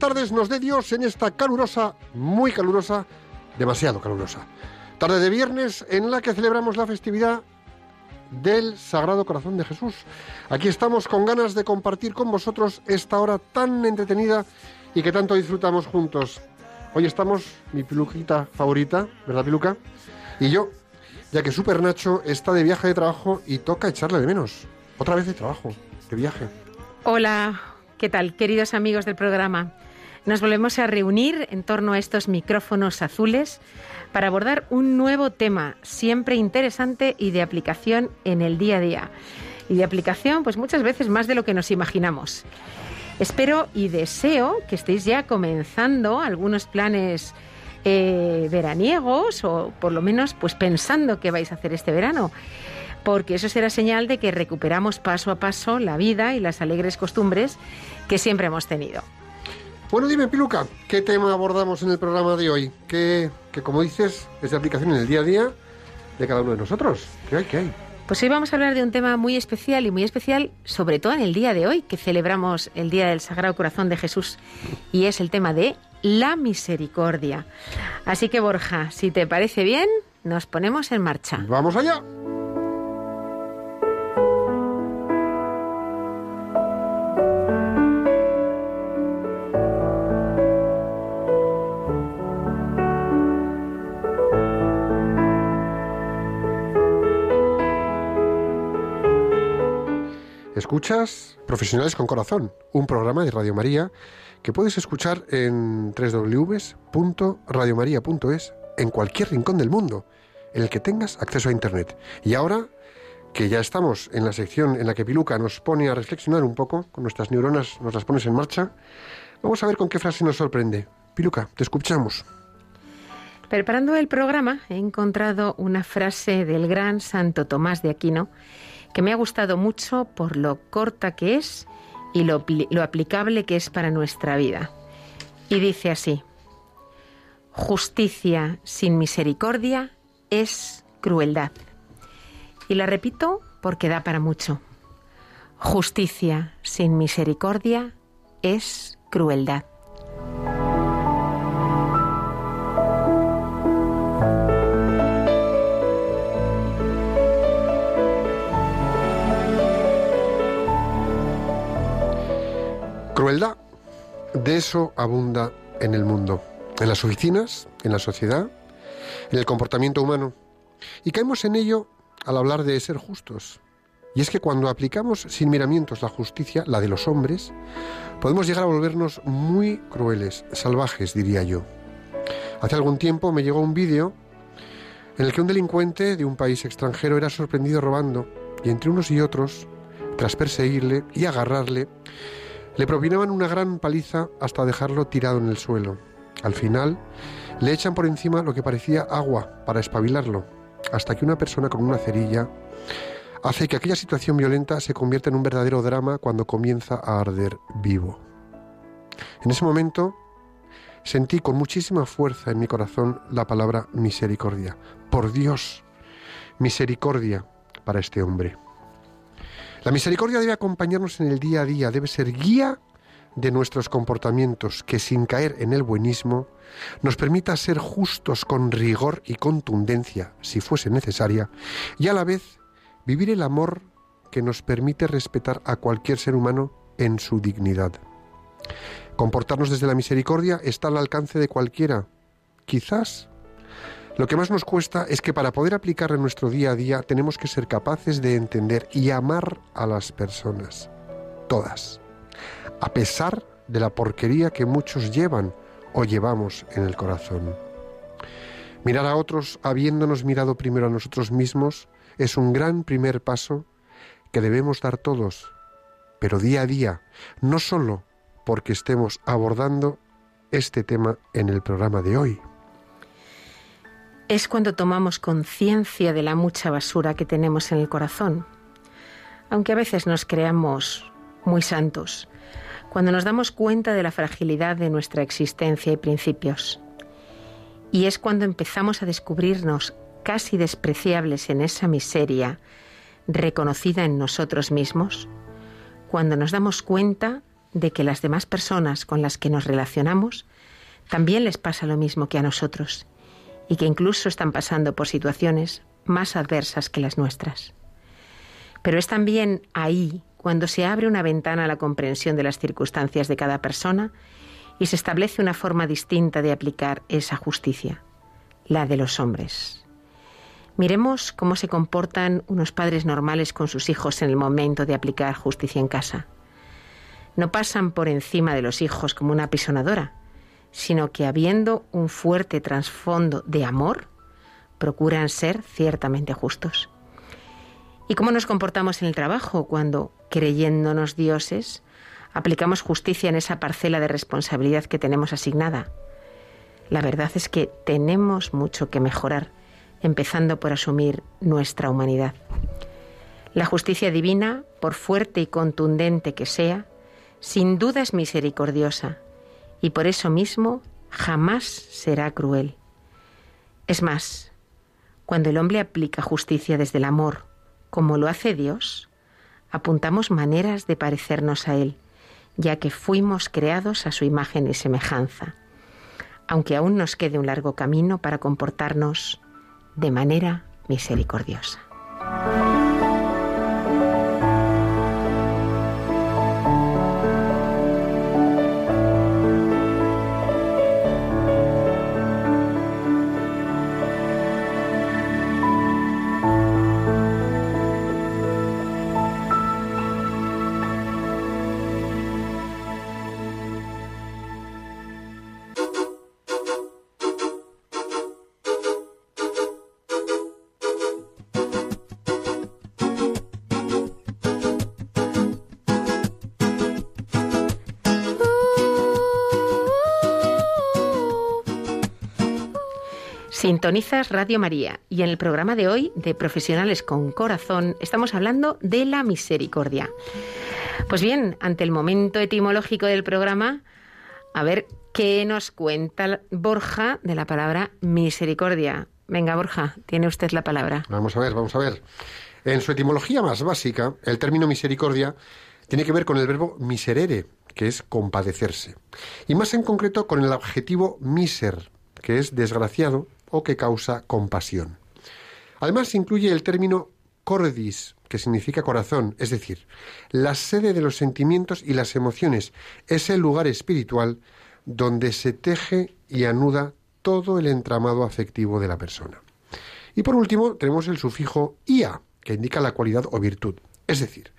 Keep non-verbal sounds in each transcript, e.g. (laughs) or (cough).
tardes, nos dé Dios en esta calurosa, muy calurosa, demasiado calurosa. Tarde de viernes en la que celebramos la festividad del Sagrado Corazón de Jesús. Aquí estamos con ganas de compartir con vosotros esta hora tan entretenida y que tanto disfrutamos juntos. Hoy estamos, mi piluquita favorita, ¿verdad, piluca? Y yo, ya que Super Nacho está de viaje de trabajo y toca echarle de menos. Otra vez de trabajo, de viaje. Hola, ¿qué tal, queridos amigos del programa? Nos volvemos a reunir en torno a estos micrófonos azules para abordar un nuevo tema, siempre interesante y de aplicación en el día a día. Y de aplicación, pues muchas veces más de lo que nos imaginamos. Espero y deseo que estéis ya comenzando algunos planes eh, veraniegos o por lo menos pues pensando qué vais a hacer este verano porque eso será señal de que recuperamos paso a paso la vida y las alegres costumbres que siempre hemos tenido. Bueno, dime, Piluca, ¿qué tema abordamos en el programa de hoy? Que, que como dices, es de aplicación en el día a día de cada uno de nosotros. ¿Qué hay? ¿Qué hay? Pues hoy vamos a hablar de un tema muy especial y muy especial, sobre todo en el día de hoy, que celebramos el Día del Sagrado Corazón de Jesús, y es el tema de la misericordia. Así que, Borja, si te parece bien, nos ponemos en marcha. ¡Vamos allá! Escuchas Profesionales con Corazón, un programa de Radio María que puedes escuchar en www.radiomaria.es en cualquier rincón del mundo en el que tengas acceso a Internet. Y ahora que ya estamos en la sección en la que Piluca nos pone a reflexionar un poco, con nuestras neuronas nos las pones en marcha, vamos a ver con qué frase nos sorprende. Piluca, te escuchamos. Preparando el programa he encontrado una frase del gran Santo Tomás de Aquino que me ha gustado mucho por lo corta que es y lo, lo aplicable que es para nuestra vida. Y dice así, justicia sin misericordia es crueldad. Y la repito porque da para mucho. Justicia sin misericordia es. Crueldad, eso abunda en el mundo, en las oficinas, en la sociedad, en el comportamiento humano. Y caemos en ello al hablar de ser justos. Y es que cuando aplicamos sin miramientos la justicia, la de los hombres, podemos llegar a volvernos muy crueles, salvajes, diría yo. Hace algún tiempo me llegó un vídeo en el que un delincuente de un país extranjero era sorprendido robando y entre unos y otros, tras perseguirle y agarrarle, le propinaban una gran paliza hasta dejarlo tirado en el suelo. Al final, le echan por encima lo que parecía agua para espabilarlo, hasta que una persona con una cerilla hace que aquella situación violenta se convierta en un verdadero drama cuando comienza a arder vivo. En ese momento sentí con muchísima fuerza en mi corazón la palabra misericordia. Por Dios, misericordia para este hombre. La misericordia debe acompañarnos en el día a día, debe ser guía de nuestros comportamientos, que sin caer en el buenismo, nos permita ser justos con rigor y contundencia, si fuese necesaria, y a la vez vivir el amor que nos permite respetar a cualquier ser humano en su dignidad. Comportarnos desde la misericordia está al alcance de cualquiera. Quizás. Lo que más nos cuesta es que para poder aplicarla en nuestro día a día tenemos que ser capaces de entender y amar a las personas. Todas. A pesar de la porquería que muchos llevan o llevamos en el corazón. Mirar a otros habiéndonos mirado primero a nosotros mismos es un gran primer paso que debemos dar todos, pero día a día, no solo porque estemos abordando este tema en el programa de hoy. Es cuando tomamos conciencia de la mucha basura que tenemos en el corazón. Aunque a veces nos creamos muy santos, cuando nos damos cuenta de la fragilidad de nuestra existencia y principios. Y es cuando empezamos a descubrirnos casi despreciables en esa miseria reconocida en nosotros mismos, cuando nos damos cuenta de que las demás personas con las que nos relacionamos también les pasa lo mismo que a nosotros y que incluso están pasando por situaciones más adversas que las nuestras. Pero es también ahí cuando se abre una ventana a la comprensión de las circunstancias de cada persona y se establece una forma distinta de aplicar esa justicia, la de los hombres. Miremos cómo se comportan unos padres normales con sus hijos en el momento de aplicar justicia en casa. No pasan por encima de los hijos como una apisonadora, sino que habiendo un fuerte trasfondo de amor, procuran ser ciertamente justos. ¿Y cómo nos comportamos en el trabajo cuando, creyéndonos dioses, aplicamos justicia en esa parcela de responsabilidad que tenemos asignada? La verdad es que tenemos mucho que mejorar, empezando por asumir nuestra humanidad. La justicia divina, por fuerte y contundente que sea, sin duda es misericordiosa y por eso mismo jamás será cruel. Es más, cuando el hombre aplica justicia desde el amor, como lo hace Dios, apuntamos maneras de parecernos a Él, ya que fuimos creados a su imagen y semejanza, aunque aún nos quede un largo camino para comportarnos de manera misericordiosa. Sintonizas Radio María y en el programa de hoy de Profesionales con Corazón estamos hablando de la misericordia. Pues bien, ante el momento etimológico del programa, a ver qué nos cuenta Borja de la palabra misericordia. Venga, Borja, tiene usted la palabra. Vamos a ver, vamos a ver. En su etimología más básica, el término misericordia tiene que ver con el verbo miserere, que es compadecerse. Y más en concreto con el adjetivo miser, que es desgraciado o que causa compasión. Además incluye el término cordis, que significa corazón, es decir, la sede de los sentimientos y las emociones, es el lugar espiritual donde se teje y anuda todo el entramado afectivo de la persona. Y por último, tenemos el sufijo ia, que indica la cualidad o virtud. Es decir,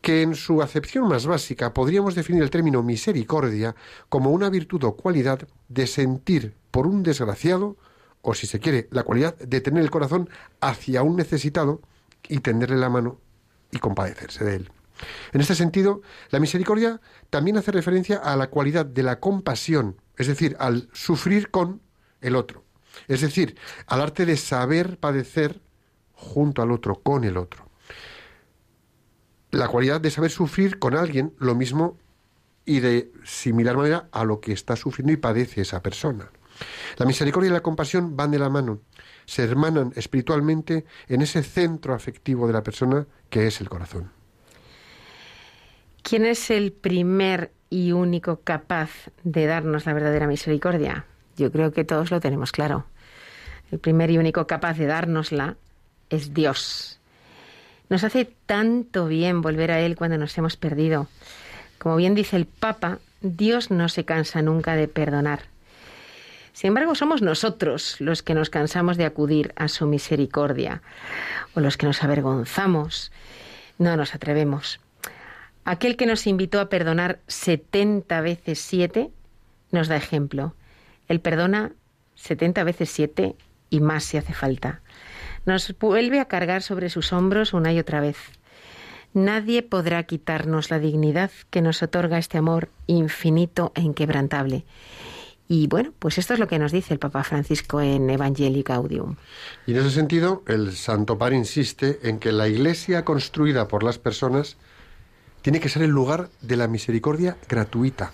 que en su acepción más básica podríamos definir el término misericordia como una virtud o cualidad de sentir por un desgraciado o si se quiere, la cualidad de tener el corazón hacia un necesitado y tenderle la mano y compadecerse de él. En este sentido, la misericordia también hace referencia a la cualidad de la compasión, es decir, al sufrir con el otro, es decir, al arte de saber padecer junto al otro, con el otro. La cualidad de saber sufrir con alguien, lo mismo y de similar manera a lo que está sufriendo y padece esa persona. La misericordia y la compasión van de la mano, se hermanan espiritualmente en ese centro afectivo de la persona que es el corazón. ¿Quién es el primer y único capaz de darnos la verdadera misericordia? Yo creo que todos lo tenemos claro. El primer y único capaz de dárnosla es Dios. Nos hace tanto bien volver a Él cuando nos hemos perdido. Como bien dice el Papa, Dios no se cansa nunca de perdonar. Sin embargo, somos nosotros los que nos cansamos de acudir a su misericordia, o los que nos avergonzamos, no nos atrevemos. Aquel que nos invitó a perdonar 70 veces siete nos da ejemplo. Él perdona 70 veces siete y más si hace falta. Nos vuelve a cargar sobre sus hombros una y otra vez. Nadie podrá quitarnos la dignidad que nos otorga este amor infinito e inquebrantable. Y bueno, pues esto es lo que nos dice el Papa Francisco en Evangelii Gaudium. Y en ese sentido, el Santo Padre insiste en que la iglesia construida por las personas tiene que ser el lugar de la misericordia gratuita,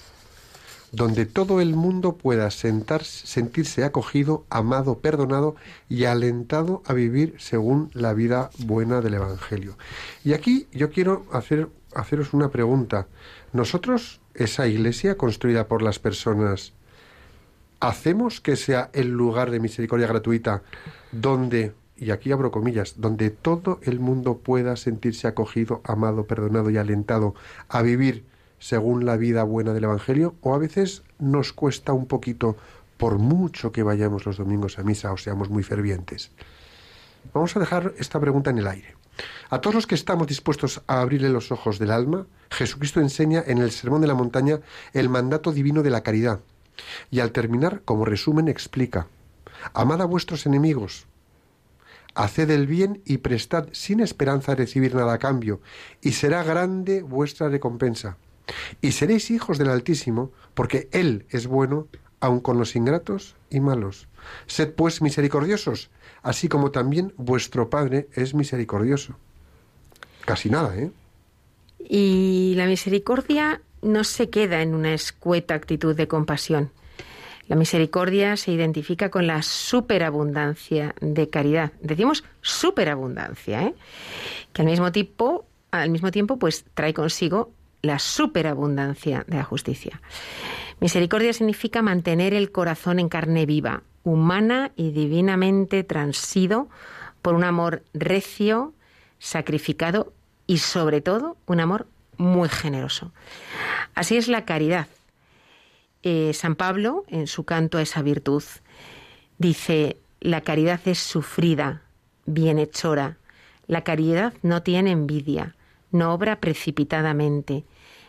donde todo el mundo pueda sentirse acogido, amado, perdonado y alentado a vivir según la vida buena del Evangelio. Y aquí yo quiero hacer, haceros una pregunta. ¿Nosotros, esa iglesia construida por las personas, hacemos que sea el lugar de misericordia gratuita donde y aquí abro comillas, donde todo el mundo pueda sentirse acogido, amado, perdonado y alentado a vivir según la vida buena del Evangelio, o a veces nos cuesta un poquito, por mucho que vayamos los domingos a misa o seamos muy fervientes. Vamos a dejar esta pregunta en el aire. A todos los que estamos dispuestos a abrirle los ojos del alma, Jesucristo enseña en el Sermón de la Montaña el mandato divino de la caridad. Y al terminar, como resumen, explica, Amad a vuestros enemigos, Haced el bien y prestad sin esperanza de recibir nada a cambio, y será grande vuestra recompensa. Y seréis hijos del Altísimo, porque Él es bueno, aun con los ingratos y malos. Sed pues misericordiosos, así como también vuestro Padre es misericordioso. Casi nada, ¿eh? Y la misericordia no se queda en una escueta actitud de compasión. La misericordia se identifica con la superabundancia de caridad. Decimos superabundancia, ¿eh? que al mismo tiempo, al mismo tiempo, pues trae consigo la superabundancia de la justicia. Misericordia significa mantener el corazón en carne viva, humana y divinamente transido por un amor recio, sacrificado y sobre todo un amor muy generoso. Así es la caridad, eh, San Pablo, en su canto a esa virtud, dice, la caridad es sufrida, bienhechora, la caridad no tiene envidia, no obra precipitadamente,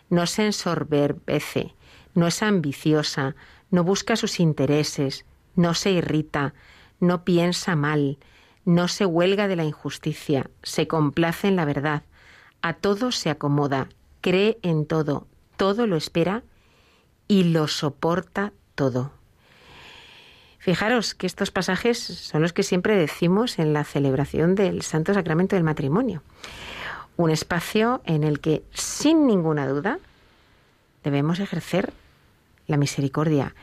no se ensorbece, no es ambiciosa, no busca sus intereses, no se irrita, no piensa mal, no se huelga de la injusticia, se complace en la verdad, a todo se acomoda, cree en todo, todo lo espera y lo soporta todo. Fijaros que estos pasajes son los que siempre decimos en la celebración del Santo Sacramento del Matrimonio. Un espacio en el que, sin ninguna duda, debemos ejercer la misericordia.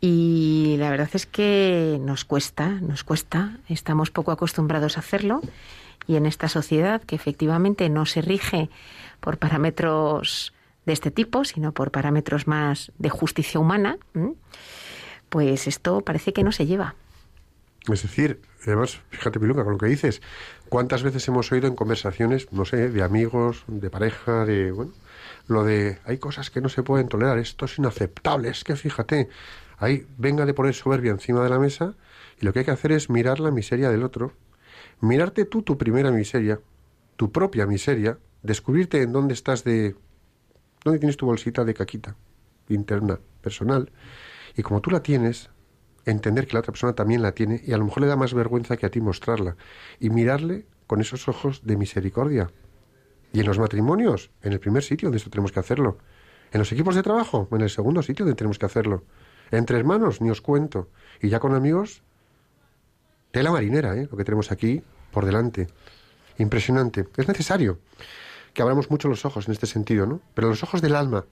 Y la verdad es que nos cuesta, nos cuesta, estamos poco acostumbrados a hacerlo y en esta sociedad que efectivamente no se rige por parámetros de este tipo, sino por parámetros más de justicia humana, pues esto parece que no se lleva. Es decir, además, fíjate, Piluca, con lo que dices, ¿cuántas veces hemos oído en conversaciones, no sé, de amigos, de pareja, de, bueno, lo de, hay cosas que no se pueden tolerar, esto es inaceptable, es que fíjate, ahí venga de poner soberbia encima de la mesa y lo que hay que hacer es mirar la miseria del otro, mirarte tú tu primera miseria, tu propia miseria, descubrirte en dónde estás de ¿Dónde tienes tu bolsita de caquita interna, personal? Y como tú la tienes, entender que la otra persona también la tiene y a lo mejor le da más vergüenza que a ti mostrarla. Y mirarle con esos ojos de misericordia. Y en los matrimonios, en el primer sitio donde esto tenemos que hacerlo. En los equipos de trabajo, en el segundo sitio donde tenemos que hacerlo. Entre hermanos, ni os cuento. Y ya con amigos, tela marinera, ¿eh? lo que tenemos aquí por delante. Impresionante. Es necesario que abramos mucho los ojos en este sentido, ¿no? Pero los ojos del alma,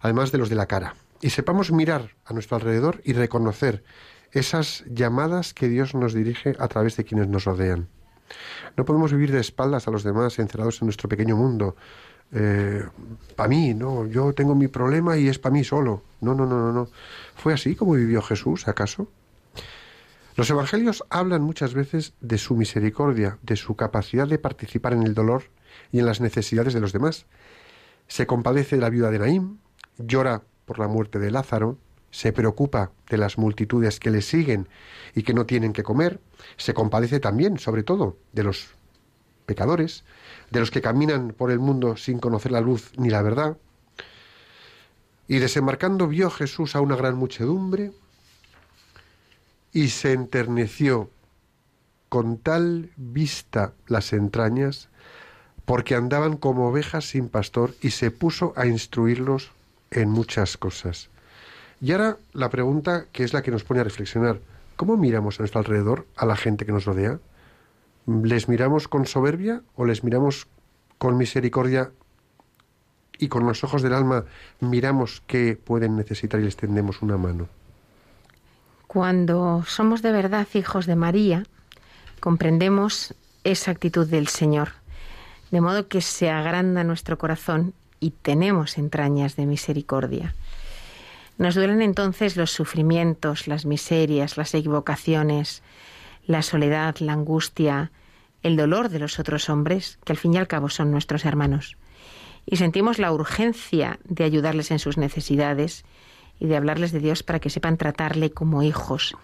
además de los de la cara. Y sepamos mirar a nuestro alrededor y reconocer esas llamadas que Dios nos dirige a través de quienes nos rodean. No podemos vivir de espaldas a los demás, encerrados en nuestro pequeño mundo. Eh, para mí, no, yo tengo mi problema y es para mí solo. No, no, no, no, no. ¿Fue así como vivió Jesús, acaso? Los evangelios hablan muchas veces de su misericordia, de su capacidad de participar en el dolor y en las necesidades de los demás. Se compadece de la viuda de Naím, llora por la muerte de Lázaro, se preocupa de las multitudes que le siguen y que no tienen que comer, se compadece también, sobre todo, de los pecadores, de los que caminan por el mundo sin conocer la luz ni la verdad. Y desembarcando vio Jesús a una gran muchedumbre y se enterneció con tal vista las entrañas, porque andaban como ovejas sin pastor, y se puso a instruirlos en muchas cosas. Y ahora la pregunta que es la que nos pone a reflexionar, ¿cómo miramos a nuestro alrededor a la gente que nos rodea? ¿Les miramos con soberbia o les miramos con misericordia y con los ojos del alma miramos qué pueden necesitar y les tendemos una mano? Cuando somos de verdad hijos de María, comprendemos esa actitud del Señor, de modo que se agranda nuestro corazón y tenemos entrañas de misericordia. Nos duelen entonces los sufrimientos, las miserias, las equivocaciones, la soledad, la angustia, el dolor de los otros hombres, que al fin y al cabo son nuestros hermanos. Y sentimos la urgencia de ayudarles en sus necesidades y de hablarles de Dios para que sepan tratarle como hijos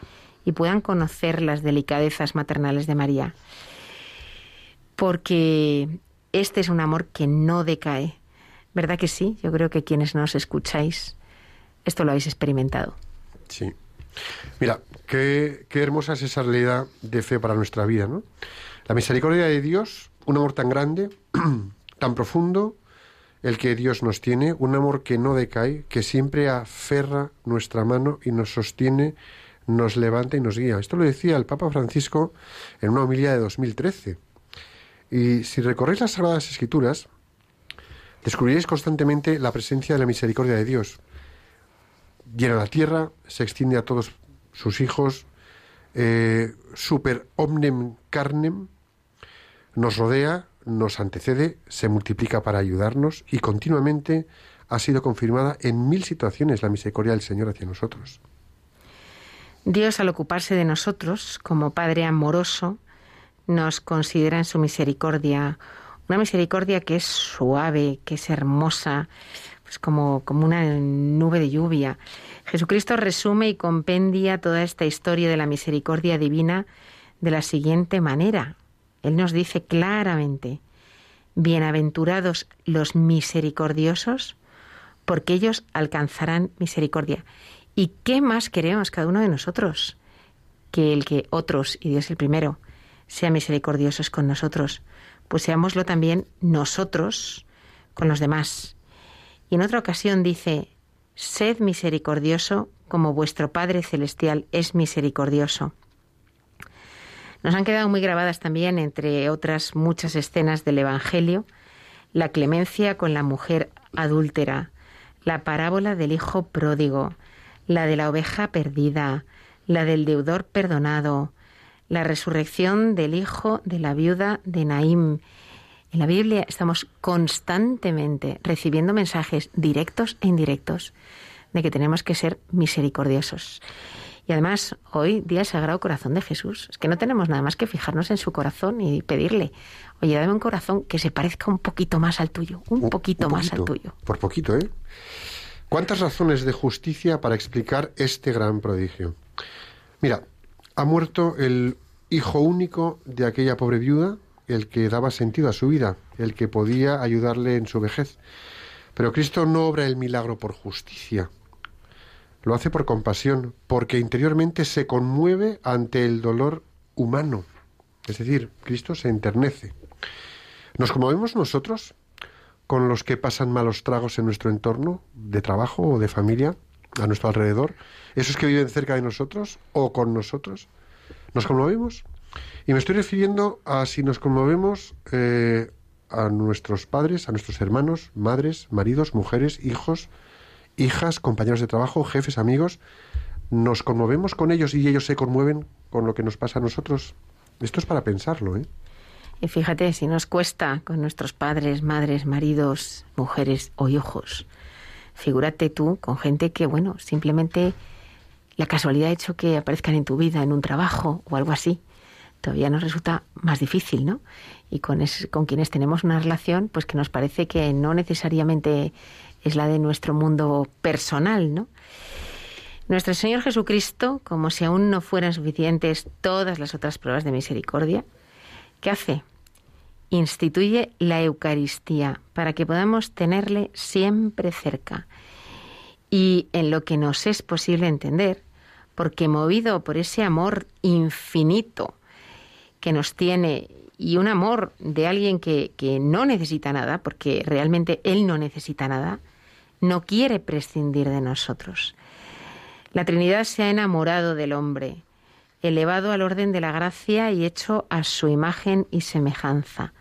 y puedan conocer las delicadezas maternales de María. Porque este es un amor que no decae. ¿Verdad que sí? Yo creo que quienes nos escucháis, esto lo habéis experimentado. Sí. Mira, qué, qué hermosa es esa realidad de fe para nuestra vida, ¿no? La misericordia de Dios, un amor tan grande, (clears throat) tan profundo, el que Dios nos tiene, un amor que no decae, que siempre aferra nuestra mano y nos sostiene, nos levanta y nos guía. Esto lo decía el Papa Francisco en una homilía de 2013. Y si recorréis las Sagradas Escrituras, descubriréis constantemente la presencia de la misericordia de Dios. Llena la tierra, se extiende a todos sus hijos, eh, super omnem carnem, nos rodea, nos antecede, se multiplica para ayudarnos y continuamente ha sido confirmada en mil situaciones la misericordia del Señor hacia nosotros. Dios, al ocuparse de nosotros, como Padre amoroso, nos considera en su misericordia, una misericordia que es suave, que es hermosa, pues como, como una nube de lluvia. Jesucristo resume y compendia toda esta historia de la misericordia divina de la siguiente manera. Él nos dice claramente, bienaventurados los misericordiosos, porque ellos alcanzarán misericordia. ¿Y qué más queremos cada uno de nosotros? Que el que otros, y Dios el primero, sean misericordiosos con nosotros, pues seámoslo también nosotros con los demás. Y en otra ocasión dice, sed misericordioso como vuestro Padre Celestial es misericordioso. Nos han quedado muy grabadas también, entre otras muchas escenas del Evangelio, la clemencia con la mujer adúltera, la parábola del hijo pródigo, la de la oveja perdida, la del deudor perdonado, la resurrección del hijo de la viuda de Naim. En la Biblia estamos constantemente recibiendo mensajes directos e indirectos de que tenemos que ser misericordiosos. Y además, hoy, día Sagrado Corazón de Jesús, es que no tenemos nada más que fijarnos en su corazón y pedirle, oye, dame un corazón que se parezca un poquito más al tuyo, un, poquito, más al tuyo. Por poquito, ¿eh? ¿Cuántas razones de justicia para explicar este gran prodigio? Mira, ha muerto el hijo único de aquella pobre viuda, el que daba sentido a su vida, el que podía ayudarle en su vejez. Pero Cristo no obra el milagro por justicia, lo hace por compasión, porque interiormente se conmueve ante el dolor humano. Es decir, Cristo se enternece. ¿Nos conmovemos nosotros con los que pasan malos tragos en nuestro entorno, de trabajo o de familia, a nuestro alrededor? ¿Esos que viven cerca de nosotros o con nosotros? ¿Nos conmovemos? Y me estoy refiriendo a si nos conmovemos eh, a nuestros padres, a nuestros hermanos, madres, maridos, mujeres, hijos, hijas, compañeros de trabajo, jefes, amigos, nos conmovemos con ellos y ellos se conmueven con lo que nos pasa a nosotros. Esto es para pensarlo, ¿eh? Y fíjate, si nos cuesta con nuestros padres, madres, maridos, mujeres o hijos, figúrate tú con gente que, bueno, simplemente la casualidad ha hecho que aparezcan en tu vida, en un trabajo o algo así. Todavía nos resulta más difícil, ¿no? Y con, con quienes tenemos una relación, pues que nos parece que no necesariamente es la de nuestro mundo personal, ¿no? Nuestro Señor Jesucristo, como si aún no fueran suficientes todas las otras pruebas de misericordia, ¿qué hace? Instituye la Eucaristía para que podamos tenerle siempre cerca. Y en lo que nos es posible entender, porque movido por ese amor infinito que nos tiene y un amor de alguien que, que no necesita nada, porque realmente Él no necesita nada, no quiere prescindir de nosotros. La Trinidad se ha enamorado del hombre, elevado al orden de la gracia y hecho a su imagen y semejanza.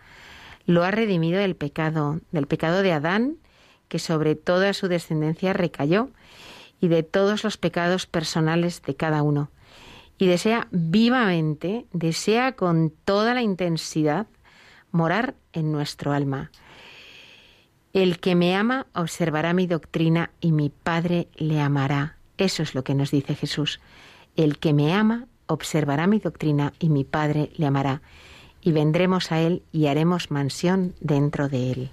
Lo ha redimido del pecado, del pecado de Adán, que sobre toda su descendencia recayó, y de todos los pecados personales de cada uno. Y desea vivamente, desea con toda la intensidad morar en nuestro alma. El que me ama observará mi doctrina y mi Padre le amará. Eso es lo que nos dice Jesús. El que me ama observará mi doctrina y mi Padre le amará. Y vendremos a Él y haremos mansión dentro de Él.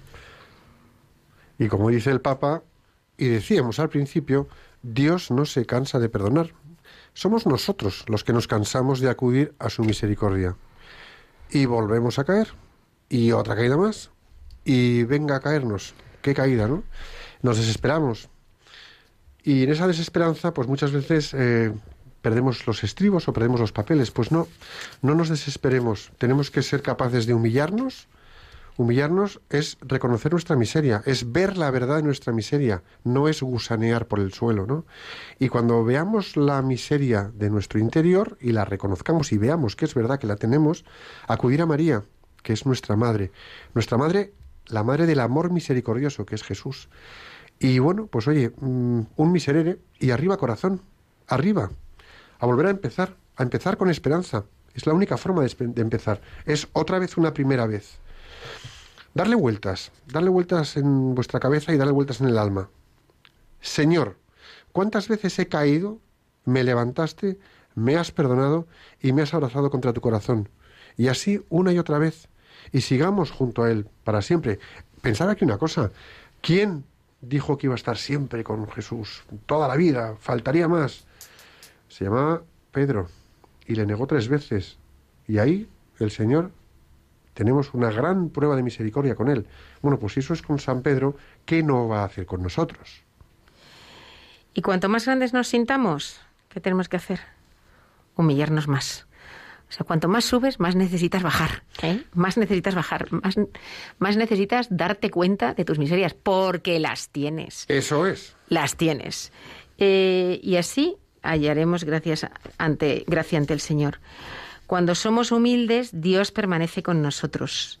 Y como dice el Papa, y decíamos al principio, Dios no se cansa de perdonar. Somos nosotros los que nos cansamos de acudir a su misericordia. Y volvemos a caer. Y otra caída más y venga a caernos. Qué caída, ¿no? Nos desesperamos. Y en esa desesperanza, pues muchas veces eh, perdemos los estribos o perdemos los papeles. Pues no, no nos desesperemos. Tenemos que ser capaces de humillarnos. Humillarnos es reconocer nuestra miseria, es ver la verdad de nuestra miseria, no es gusanear por el suelo, ¿no? Y cuando veamos la miseria de nuestro interior y la reconozcamos y veamos que es verdad que la tenemos, acudir a María, que es nuestra madre. Nuestra madre la madre del amor misericordioso, que es Jesús. Y bueno, pues oye, mm, un miserere y arriba corazón, arriba, a volver a empezar, a empezar con esperanza. Es la única forma de, de empezar. Es otra vez una primera vez. Darle vueltas, darle vueltas en vuestra cabeza y darle vueltas en el alma. Señor, ¿cuántas veces he caído, me levantaste, me has perdonado y me has abrazado contra tu corazón? Y así una y otra vez y sigamos junto a Él para siempre. Pensar aquí una cosa, ¿quién dijo que iba a estar siempre con Jesús? Toda la vida, faltaría más. Se llamaba Pedro y le negó tres veces. Y ahí el Señor tenemos una gran prueba de misericordia con Él. Bueno, pues si eso es con San Pedro, ¿qué no va a hacer con nosotros? Y cuanto más grandes nos sintamos, ¿qué tenemos que hacer? Humillarnos más. O sea, cuanto más subes, más necesitas bajar. ¿eh? Más necesitas bajar. Más, más necesitas darte cuenta de tus miserias, porque las tienes. Eso es. Las tienes. Eh, y así hallaremos gracias ante, gracia ante el Señor. Cuando somos humildes, Dios permanece con nosotros.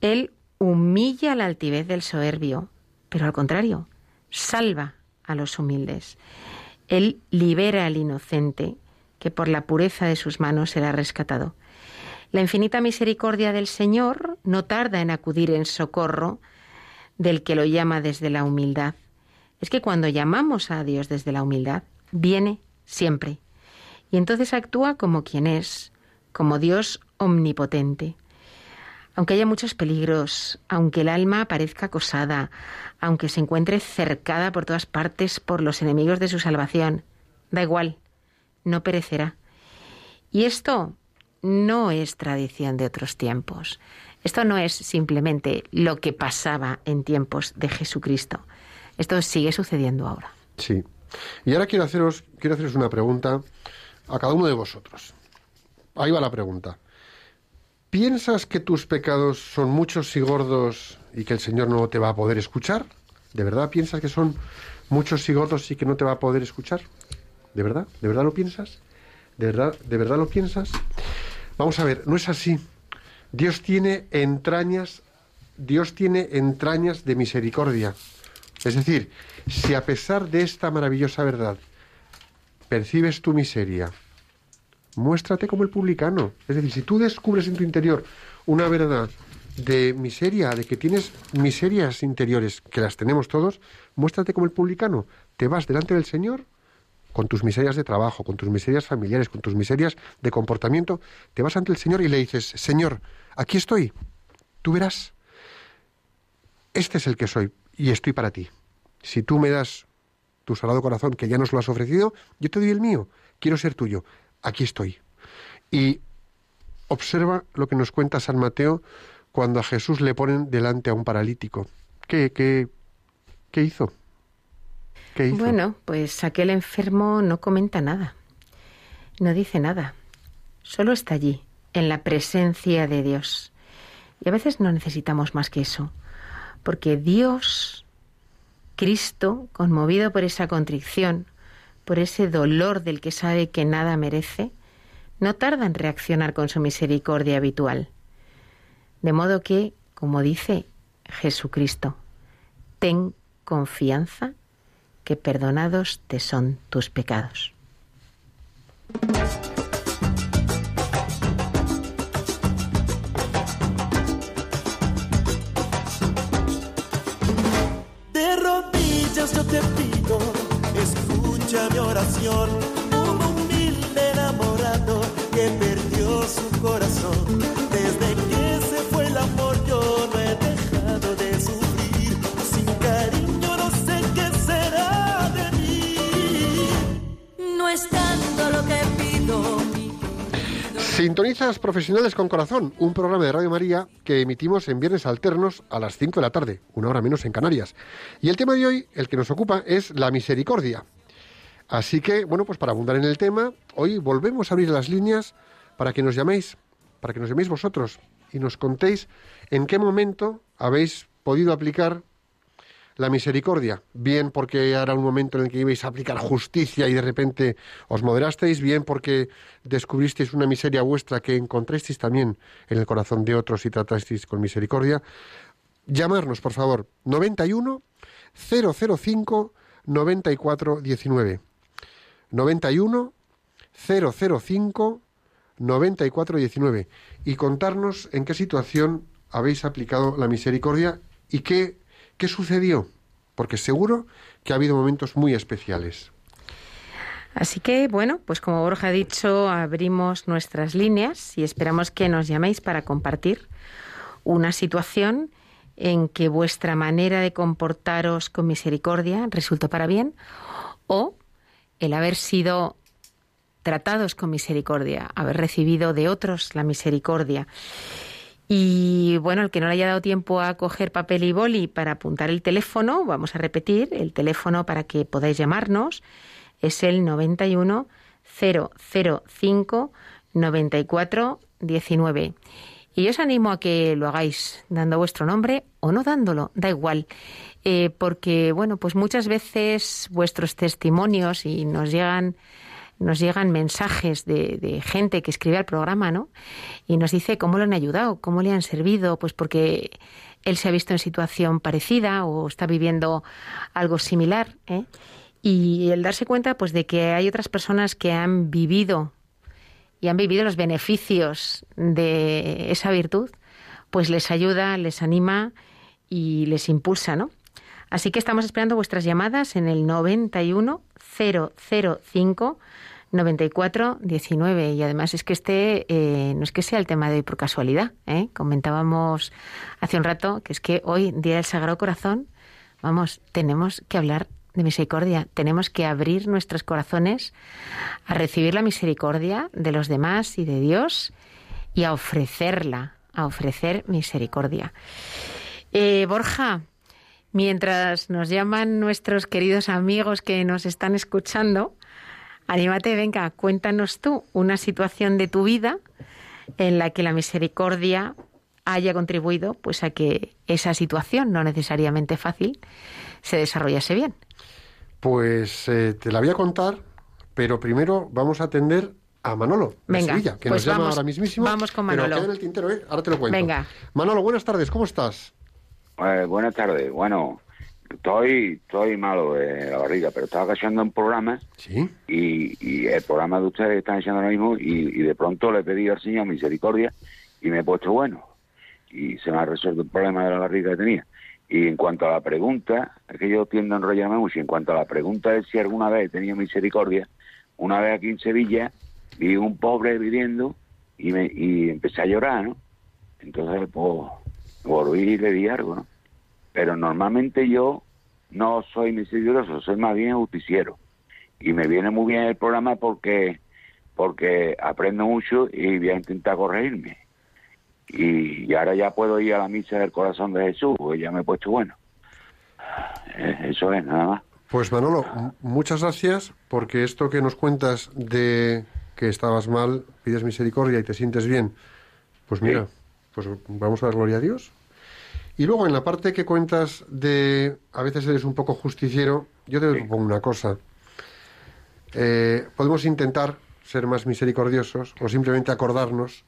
Él humilla la altivez del soberbio, pero al contrario, salva a los humildes. Él libera al inocente que por la pureza de sus manos será rescatado. La infinita misericordia del Señor no tarda en acudir en socorro del que lo llama desde la humildad. Es que cuando llamamos a Dios desde la humildad, viene siempre. Y entonces actúa como quien es, como Dios omnipotente. Aunque haya muchos peligros, aunque el alma parezca acosada, aunque se encuentre cercada por todas partes por los enemigos de su salvación, da igual, no perecerá. Y esto no es tradición de otros tiempos. Esto no es simplemente lo que pasaba en tiempos de Jesucristo. Esto sigue sucediendo ahora. Sí. Y ahora quiero haceros, quiero haceros una pregunta a cada uno de vosotros. Ahí va la pregunta. ¿Piensas que tus pecados son muchos y gordos y que el Señor no te va a poder escuchar? ¿De verdad piensas que son muchos y gordos y que no te va a poder escuchar? ¿De verdad? ¿De verdad lo piensas? ¿De verdad, ¿De verdad lo piensas? Vamos a ver, no es así. Dios tiene entrañas, Dios tiene entrañas de misericordia. Es decir, si a pesar de esta maravillosa verdad percibes tu miseria, muéstrate como el publicano. Es decir, si tú descubres en tu interior una verdad de miseria, de que tienes miserias interiores, que las tenemos todos, muéstrate como el publicano. Te vas delante del Señor con tus miserias de trabajo, con tus miserias familiares, con tus miserias de comportamiento, te vas ante el Señor y le dices, Señor, aquí estoy, tú verás, este es el que soy y estoy para ti. Si tú me das tu sagrado corazón, que ya nos lo has ofrecido, yo te doy el mío. Quiero ser tuyo. Aquí estoy. Y observa lo que nos cuenta San Mateo cuando a Jesús le ponen delante a un paralítico. ¿Qué, qué, qué hizo? Bueno, pues aquel enfermo no comenta nada, no dice nada, solo está allí, en la presencia de Dios. Y a veces no necesitamos más que eso, porque Dios, Cristo, conmovido por esa contrición, por ese dolor del que sabe que nada merece, no tarda en reaccionar con su misericordia habitual. De modo que, como dice Jesucristo, ten confianza que perdonados te son tus pecados. De rodillas yo te pido, escucha mi oración. Sintonizas Profesionales con Corazón, un programa de Radio María que emitimos en viernes alternos a las 5 de la tarde, una hora menos en Canarias. Y el tema de hoy, el que nos ocupa, es la misericordia. Así que, bueno, pues para abundar en el tema, hoy volvemos a abrir las líneas para que nos llaméis, para que nos llaméis vosotros y nos contéis en qué momento habéis podido aplicar la misericordia, bien porque era un momento en el que ibais a aplicar justicia y de repente os moderasteis, bien porque descubristeis una miseria vuestra que encontrasteis también en el corazón de otros y tratasteis con misericordia. Llamarnos, por favor, 91 005 94 19. 91 005 94 19 y contarnos en qué situación habéis aplicado la misericordia y qué ¿Qué sucedió? Porque seguro que ha habido momentos muy especiales. Así que, bueno, pues como Borja ha dicho, abrimos nuestras líneas y esperamos que nos llaméis para compartir una situación en que vuestra manera de comportaros con misericordia resultó para bien o el haber sido tratados con misericordia, haber recibido de otros la misericordia. Y bueno, el que no le haya dado tiempo a coger papel y boli para apuntar el teléfono, vamos a repetir, el teléfono para que podáis llamarnos es el 91 005 94 19. Y os animo a que lo hagáis dando vuestro nombre o no dándolo, da igual. Eh, porque, bueno, pues muchas veces vuestros testimonios y nos llegan nos llegan mensajes de, de, gente que escribe al programa, ¿no? Y nos dice cómo lo han ayudado, cómo le han servido, pues porque él se ha visto en situación parecida o está viviendo algo similar, ¿eh? Y el darse cuenta, pues, de que hay otras personas que han vivido y han vivido los beneficios de esa virtud, pues les ayuda, les anima y les impulsa, ¿no? Así que estamos esperando vuestras llamadas en el 91 005 94 19 y además es que este eh, no es que sea el tema de hoy por casualidad ¿eh? comentábamos hace un rato que es que hoy día del Sagrado Corazón vamos tenemos que hablar de misericordia. Tenemos que abrir nuestros corazones a recibir la misericordia de los demás y de Dios y a ofrecerla a ofrecer misericordia. Eh, Borja mientras nos llaman nuestros queridos amigos que nos están escuchando Anímate, venga, cuéntanos tú una situación de tu vida en la que la misericordia haya contribuido pues a que esa situación, no necesariamente fácil, se desarrollase bien. Pues eh, te la voy a contar, pero primero vamos a atender a Manolo Venga, de Sevilla, que pues nos llama ahora mismísimo. vamos con pero Manolo. queda en el tintero, ¿eh? Ahora te lo cuento. Venga. Manolo, buenas tardes, ¿cómo estás? Eh, buenas tardes. Bueno, estoy, estoy malo de la barriga, pero estaba haciendo un programa Sí. y, y el programa de ustedes están haciendo ahora mismo y, y de pronto le pedí al Señor misericordia y me he puesto bueno. Y se me ha resuelto el problema de la barriga que tenía. Y en cuanto a la pregunta, es que yo tiendo a enrollarme mucho, en cuanto a la pregunta de si alguna vez he tenido misericordia, una vez aquí en Sevilla vi un pobre viviendo y, me, y empecé a llorar, ¿no? Entonces, pues, volví y le di algo, ¿no? Pero normalmente yo no soy misericordioso, soy más bien justiciero. Y me viene muy bien el programa porque porque aprendo mucho y voy a intentar corregirme. Y, y ahora ya puedo ir a la misa del corazón de Jesús, porque ya me he puesto bueno. Eh, Eso es, nada más. Pues Manolo, muchas gracias porque esto que nos cuentas de que estabas mal, pides misericordia y te sientes bien, pues mira, pues vamos a dar gloria a Dios. Y luego en la parte que cuentas de a veces eres un poco justiciero, yo te propongo una cosa. Eh, podemos intentar ser más misericordiosos o simplemente acordarnos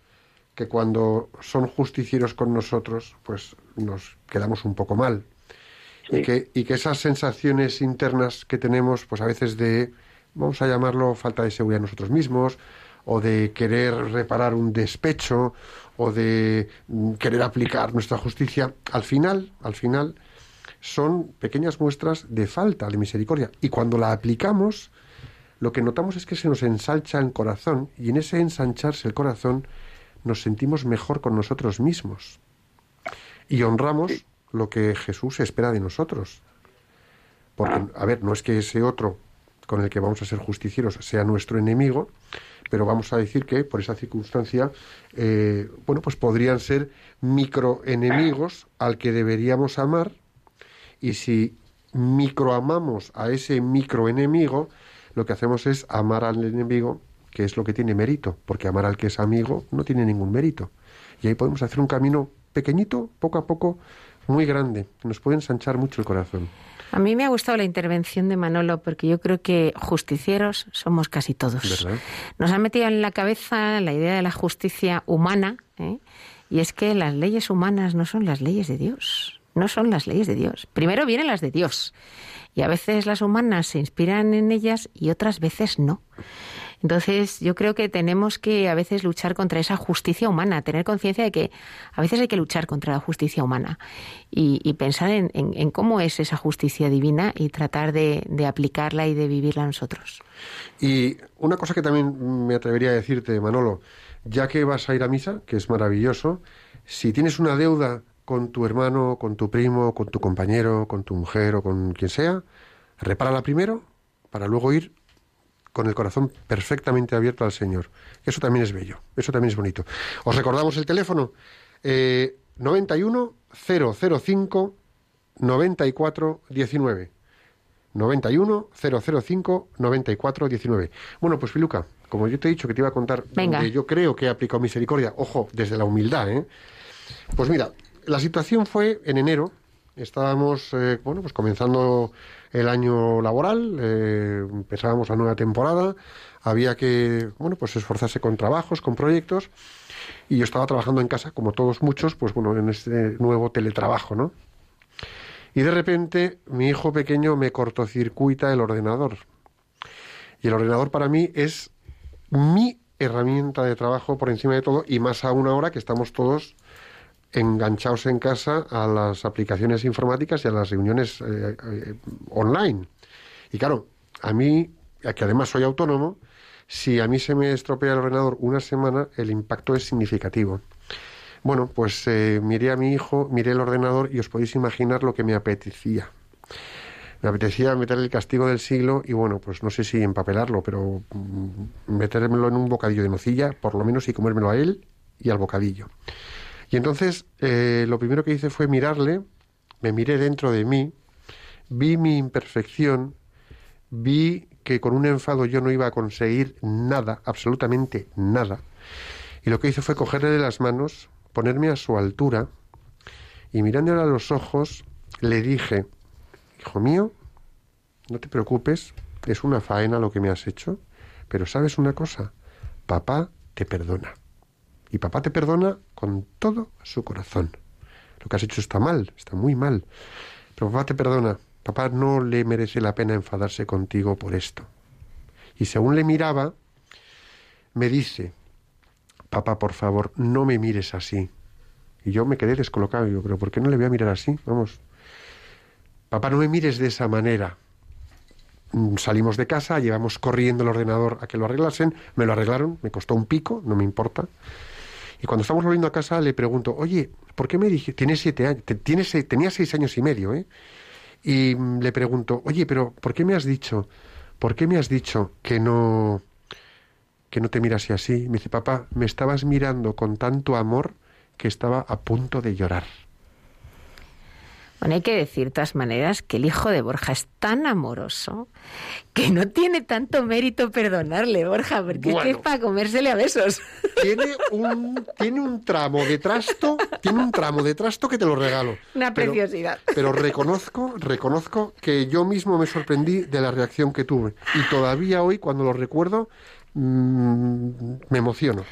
que cuando son justicieros con nosotros, pues nos quedamos un poco mal y, que, y que esas sensaciones internas que tenemos, pues a veces de, vamos a llamarlo, falta de seguridad en nosotros mismos, o de querer reparar un despecho, o de mm, querer aplicar nuestra justicia, al final, al final, son pequeñas muestras de falta de misericordia. Y cuando la aplicamos, lo que notamos es que se nos ensancha el corazón, y en ese ensancharse el corazón nos sentimos mejor con nosotros mismos. Y honramos lo que Jesús espera de nosotros. Porque, a ver, no es que ese otro con el que vamos a ser justicieros sea nuestro enemigo, pero vamos a decir que por esa circunstancia, eh, bueno, pues podrían ser microenemigos al que deberíamos amar, y si microamamos a ese microenemigo, lo que hacemos es amar al enemigo, que es lo que tiene mérito, porque amar al que es amigo no tiene ningún mérito. Y ahí podemos hacer un camino pequeñito, poco a poco, muy grande, nos puede ensanchar mucho el corazón. A mí me ha gustado la intervención de Manolo porque yo creo que justicieros somos casi todos. ¿Verdad? Nos han metido en la cabeza la idea de la justicia humana ¿eh? y es que las leyes humanas no son las leyes de Dios. No son las leyes de Dios. Primero vienen las de Dios y a veces las humanas se inspiran en ellas y otras veces no. Entonces, yo creo que tenemos que a veces luchar contra esa justicia humana, tener conciencia de que a veces hay que luchar contra la justicia humana y, pensar en, en- en cómo es esa justicia divina y tratar de, de aplicarla y de vivirla nosotros. Y una cosa que también me atrevería a decirte, Manolo, ya que vas a ir a misa, que es maravilloso, si tienes una deuda con tu hermano, con tu primo, con tu compañero, con tu mujer o con quien sea, repárala primero para luego ir con el corazón perfectamente abierto al Señor. Eso también es bello, eso también es bonito. Os recordamos el teléfono, eh, 91 005 94 19. 91 005 94 19. Bueno, pues Filuca, como yo te he dicho que te iba a contar Venga. donde yo creo que he aplicado misericordia, ojo, desde la humildad, ¿eh? Pues mira, la situación fue en enero, estábamos, eh, bueno, pues comenzando el año laboral, eh, empezábamos la nueva temporada, había que, bueno, pues esforzarse con trabajos, con proyectos, y yo estaba trabajando en casa, como todos muchos, pues bueno, en este nuevo teletrabajo, ¿no? Y de repente mi hijo pequeño me cortocircuita el ordenador. Y el ordenador para mí es mi herramienta de trabajo por encima de todo y más aún ahora que estamos todos enganchados en casa a las aplicaciones informáticas y a las reuniones eh, eh, online. Y claro, a mí, que además soy autónomo, si a mí se me estropea el ordenador una semana, el impacto es significativo. Bueno, pues eh, miré a mi hijo, miré el ordenador y os podéis imaginar lo que me apetecía. Me apetecía meter el castigo del siglo y bueno, pues no sé si empapelarlo, pero mm, metérmelo en un bocadillo de nocilla, por lo menos y comérmelo a él y al bocadillo. Entonces eh, lo primero que hice fue mirarle, me miré dentro de mí, vi mi imperfección, vi que con un enfado yo no iba a conseguir nada, absolutamente nada. Y lo que hice fue cogerle de las manos, ponerme a su altura y mirándole a los ojos le dije, hijo mío, no te preocupes, es una faena lo que me has hecho, pero sabes una cosa, papá te perdona. Y papá te perdona con todo su corazón. Lo que has hecho está mal, está muy mal. Pero papá te perdona. Papá no le merece la pena enfadarse contigo por esto. Y según le miraba, me dice, papá, por favor, no me mires así. Y yo me quedé descolocado. Digo, pero ¿por qué no le voy a mirar así? Vamos. Papá, no me mires de esa manera. Mm, Salimos de casa, llevamos corriendo el ordenador a que lo arreglasen, me lo arreglaron, me costó un pico, no me importa. Y cuando estamos volviendo a casa le pregunto, oye, ¿por qué me dije, tienes siete años, tienes, tenía seis años y medio, ¿eh? y mm, le pregunto, oye, pero ¿por qué me has dicho, por qué me has dicho que no, que no te miras así? Me dice, papá, me estabas mirando con tanto amor que estaba a punto de llorar. Bueno, hay que decir de todas maneras que el hijo de Borja es tan amoroso que no tiene tanto mérito perdonarle, Borja, porque es que es para comérsele a besos. Tiene un, tiene un tramo de trasto, tiene un tramo de trasto que te lo regalo. Una Pero- preciosidad. Pero reconozco, reconozco que yo mismo me sorprendí de la reacción que tuve. Y todavía hoy, cuando lo recuerdo, mm, me emociono.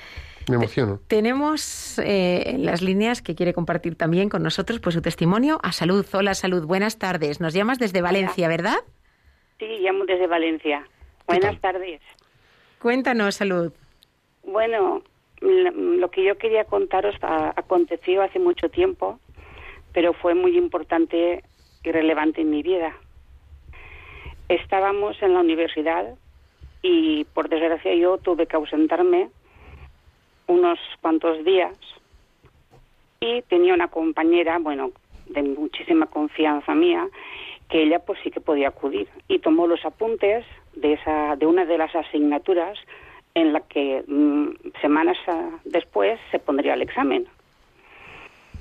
Me emociono. Tenemos eh, en las líneas que quiere compartir también con nosotros pues su testimonio a Salud. Hola Salud, buenas tardes. Nos llamas desde Valencia, ¿verdad? Sí, llamo desde Valencia. Buenas tardes. Cuéntanos, Salud. Bueno, lo que yo quería contaros aconteció hace mucho tiempo, pero fue muy importante y relevante en mi vida. Estábamos en la universidad y por desgracia yo tuve que ausentarme unos cuantos días y tenía una compañera, bueno, de muchísima confianza mía, que ella pues sí que podía acudir y tomó los apuntes de esa de una de las asignaturas en la que mm, semanas ah, después se pondría el examen.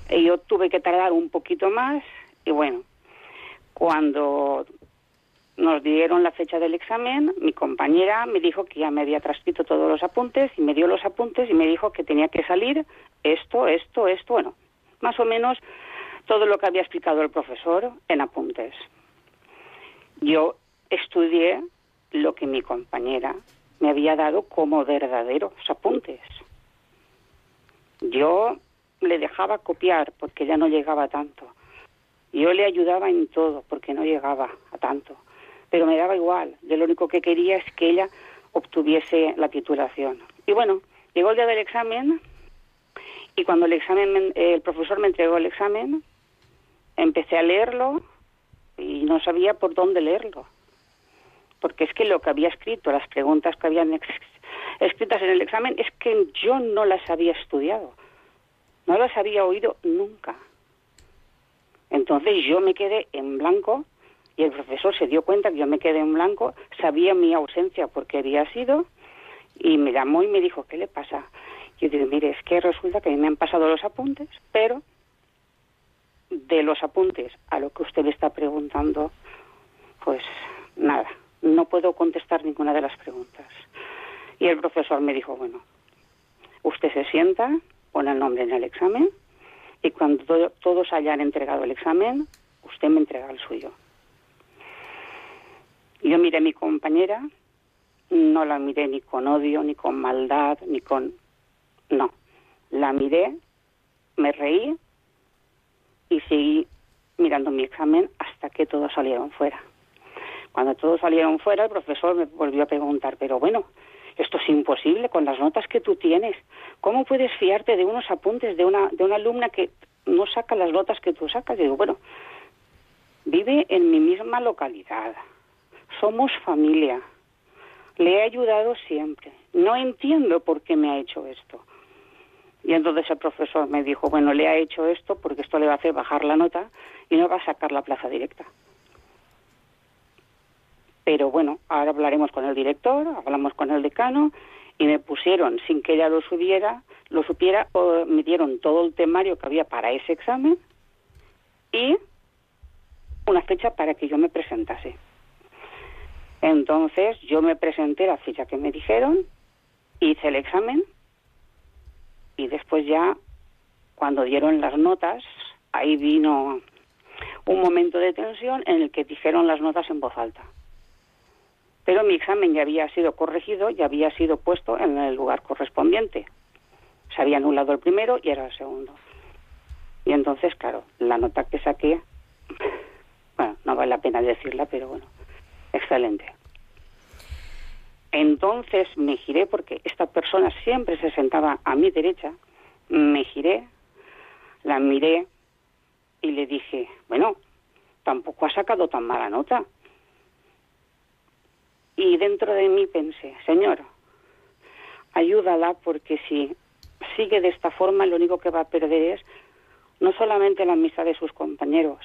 Y yo tuve que tardar un poquito más y bueno, cuando nos dieron la fecha del examen, mi compañera me dijo que ya me había transcrito todos los apuntes y me dio los apuntes y me dijo que tenía que salir esto, esto, esto, bueno, más o menos todo lo que había explicado el profesor en apuntes. Yo estudié lo que mi compañera me había dado como verdaderos apuntes. Yo le dejaba copiar porque ya no llegaba tanto. Yo le ayudaba en todo porque no llegaba a tanto. Pero me daba igual. Yo lo único que quería es que ella obtuviese la titulación. Y bueno, llegó el día del examen y cuando el examen me- el profesor me entregó el examen, empecé a leerlo y no sabía por dónde leerlo. Porque es que lo que había escrito, las preguntas que habían escritas en el examen, es que yo no las había estudiado. No las había oído nunca. Entonces yo me quedé en blanco y el profesor se dio cuenta que yo me quedé en blanco, sabía mi ausencia porque había sido y me llamó y me dijo, ¿qué le pasa? Yo digo, mire, es que resulta que me han pasado los apuntes, pero de los apuntes a lo que usted me está preguntando, pues nada, no puedo contestar ninguna de las preguntas. Y el profesor me dijo, bueno, usted se sienta, pone el nombre en el examen y cuando to- todos hayan entregado el examen, usted me entrega el suyo. Yo miré a mi compañera, no la miré ni con odio, ni con maldad, ni con... No, la miré, me reí y seguí mirando mi examen hasta que todos salieron fuera. Cuando todos salieron fuera, el profesor me volvió a preguntar, pero bueno, esto es imposible con las notas que tú tienes. ¿Cómo puedes fiarte de unos apuntes de una, de una alumna que no saca las notas que tú sacas? Y digo, bueno, vive en mi misma localidad. Somos familia. Le he ayudado siempre. No entiendo por qué me ha hecho esto. Y entonces el profesor me dijo, bueno, le ha hecho esto porque esto le va a hacer bajar la nota y no va a sacar la plaza directa. Pero bueno, ahora hablaremos con el director, hablamos con el decano y me pusieron, sin que ella lo supiera, lo supiera, o me dieron todo el temario que había para ese examen y una fecha para que yo me presentase. Entonces yo me presenté la fecha que me dijeron, hice el examen y después ya, cuando dieron las notas, ahí vino un momento de tensión en el que dijeron las notas en voz alta. Pero mi examen ya había sido corregido, ya había sido puesto en el lugar correspondiente. Se había anulado el primero y era el segundo. Y entonces, claro, la nota que saqué, (laughs) bueno, no vale la pena decirla, pero bueno, excelente. Entonces me giré porque esta persona siempre se sentaba a mi derecha, me giré, la miré y le dije, bueno, tampoco ha sacado tan mala nota. Y dentro de mí pensé, señor, ayúdala porque si sigue de esta forma lo único que va a perder es no solamente la amistad de sus compañeros,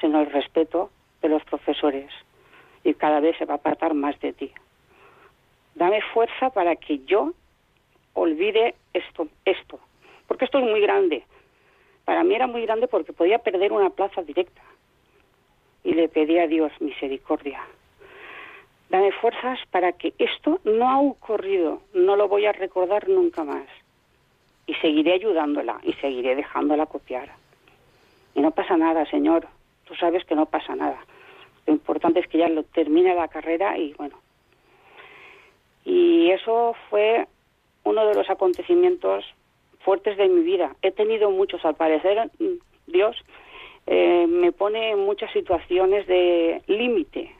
sino el respeto de los profesores y cada vez se va a apartar más de ti. Dame fuerza para que yo olvide esto, esto, porque esto es muy grande. Para mí era muy grande porque podía perder una plaza directa. Y le pedí a Dios misericordia. Dame fuerzas para que esto no ha ocurrido, no lo voy a recordar nunca más. Y seguiré ayudándola y seguiré dejándola copiar. Y no pasa nada, Señor. Tú sabes que no pasa nada. Lo importante es que ya lo termine la carrera y bueno. Y eso fue uno de los acontecimientos fuertes de mi vida. He tenido muchos, al parecer, Dios eh, me pone en muchas situaciones de límite,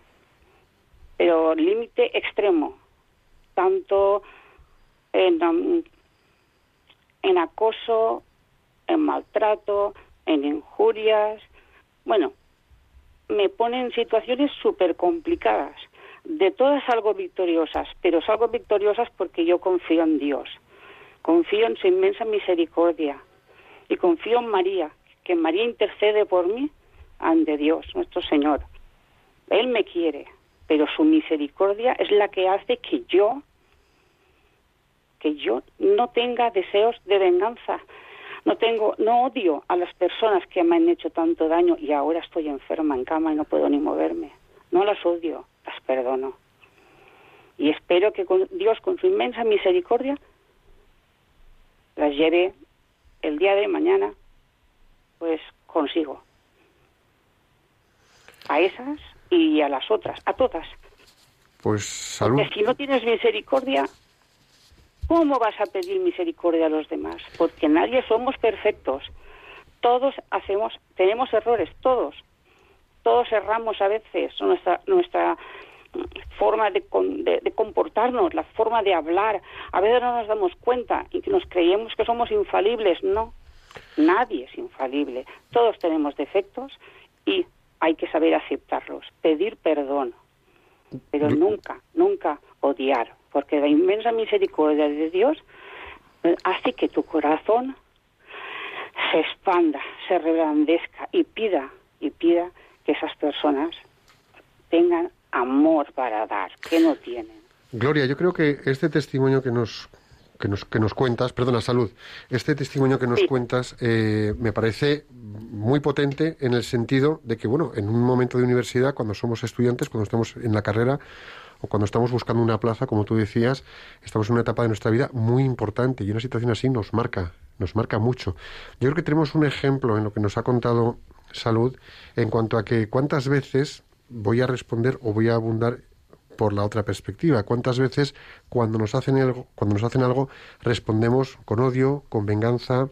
pero límite extremo, tanto en, en acoso, en maltrato, en injurias. Bueno, me pone en situaciones súper complicadas. De todas salgo victoriosas, pero salgo victoriosas porque yo confío en Dios. Confío en su inmensa misericordia y confío en María, que María intercede por mí ante Dios, nuestro Señor. Él me quiere, pero su misericordia es la que hace que yo que yo no tenga deseos de venganza, no tengo no odio a las personas que me han hecho tanto daño y ahora estoy enferma en cama y no puedo ni moverme. No las odio, las perdono. Y espero que con Dios con su inmensa misericordia las lleve el día de mañana pues consigo. A esas y a las otras, a todas. Pues salud. Porque si no tienes misericordia, ¿cómo vas a pedir misericordia a los demás? Porque nadie somos perfectos. Todos hacemos, tenemos errores, todos. Todos erramos a veces. Nuestra, nuestra forma de- de comportarnos, la forma de hablar. A veces no nos damos cuenta y que nos creemos que somos infalibles. No, nadie es infalible. Todos tenemos defectos y hay que saber aceptarlos, pedir perdón, pero nunca, nunca odiar, porque la inmensa misericordia de Dios eh, hace que tu corazón se expanda, se reblandezca y pida, y pida que esas personas tengan amor para dar, que no tienen. Gloria, yo creo que este testimonio que nos que nos, que nos cuentas, perdona, salud, este testimonio que nos Sí. cuentas eh, me parece muy potente en el sentido de que, bueno, en un momento de universidad, cuando somos estudiantes, cuando estamos en la carrera o cuando estamos buscando una plaza, como tú decías, estamos en una etapa de nuestra vida muy importante y una situación así nos marca, nos marca mucho. Yo creo que tenemos un ejemplo en lo que nos ha contado Salud en cuanto a que cuántas veces voy a responder o voy a abundar por la otra perspectiva. ¿Cuántas veces cuando nos hacen algo, cuando nos hacen algo respondemos con odio, con venganza,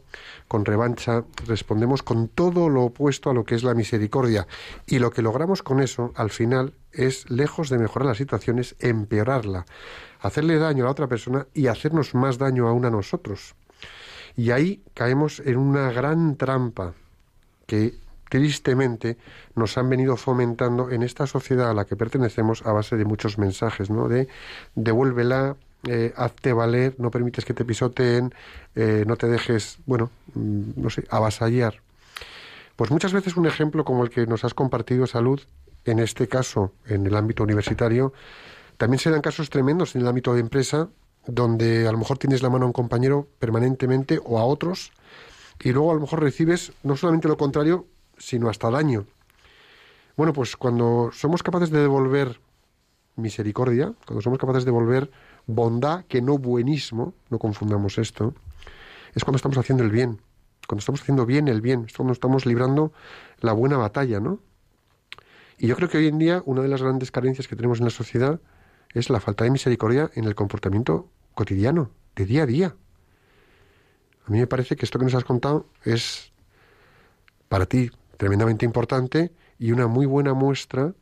con revancha, respondemos con todo lo opuesto a lo que es la misericordia y lo que logramos con eso al final es lejos de mejorar las situaciones, empeorarla, hacerle daño a la otra persona y hacernos más daño aún a nosotros. Y ahí caemos en una gran trampa que tristemente nos han venido fomentando en esta sociedad a la que pertenecemos a base de muchos mensajes, ¿no? De devuélvela, eh, hazte valer, no permites que te pisoteen, eh, no te dejes, bueno, mm, no sé, avasallar. Pues muchas veces un ejemplo como el que nos has compartido, Salud, en este caso, en el ámbito universitario, también se dan casos tremendos en el ámbito de empresa, donde a lo mejor tienes la mano a un compañero permanentemente o a otros, y luego a lo mejor recibes no solamente lo contrario, sino hasta daño. Bueno, pues cuando somos capaces de devolver misericordia, cuando somos capaces de devolver bondad, que no buenismo, no confundamos esto, es cuando estamos haciendo el bien, cuando estamos haciendo bien el bien, es cuando estamos librando la buena batalla, ¿no? Y yo creo que hoy en día una de las grandes carencias que tenemos en la sociedad es la falta de misericordia en el comportamiento cotidiano, de día a día. A mí me parece que esto que nos has contado es para ti tremendamente importante y una muy buena muestra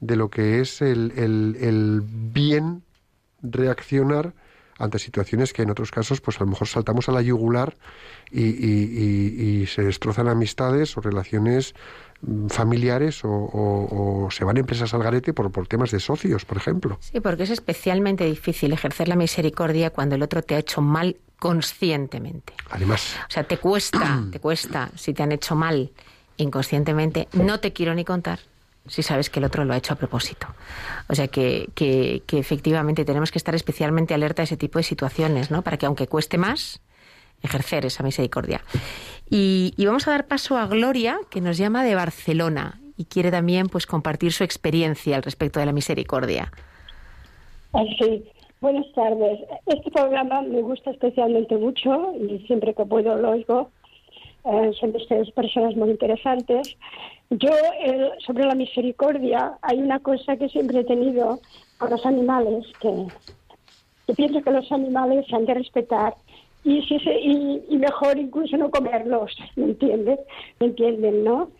de lo que es el, el- el bien reaccionar ante situaciones que en otros casos pues a lo mejor saltamos a la yugular y, y- y- y se destrozan amistades o relaciones mm, familiares o, o- o se van empresas al garete por, por temas de socios, por ejemplo. Sí, porque es especialmente difícil ejercer la misericordia cuando el otro te ha hecho mal conscientemente. Además, O sea, te cuesta, te cuesta, si te han hecho mal inconscientemente, no te quiero ni contar si sabes que el otro lo ha hecho a propósito. O sea que, que, que efectivamente tenemos que estar especialmente alerta a ese tipo de situaciones, ¿no? Para que aunque cueste más, ejercer esa misericordia. Y, y vamos a dar paso a Gloria, que nos llama de Barcelona y quiere también pues compartir su experiencia al respecto de la misericordia. Ah, Sí, buenas tardes. Este programa me gusta especialmente mucho y siempre que puedo lo oigo. Eh, son ustedes personas muy interesantes. Yo, sobre la misericordia, hay una cosa que siempre he tenido con los animales, que, pienso que los animales se han de respetar y, mejor incluso no comerlos, ¿me entiendes? ¿Me entienden, no?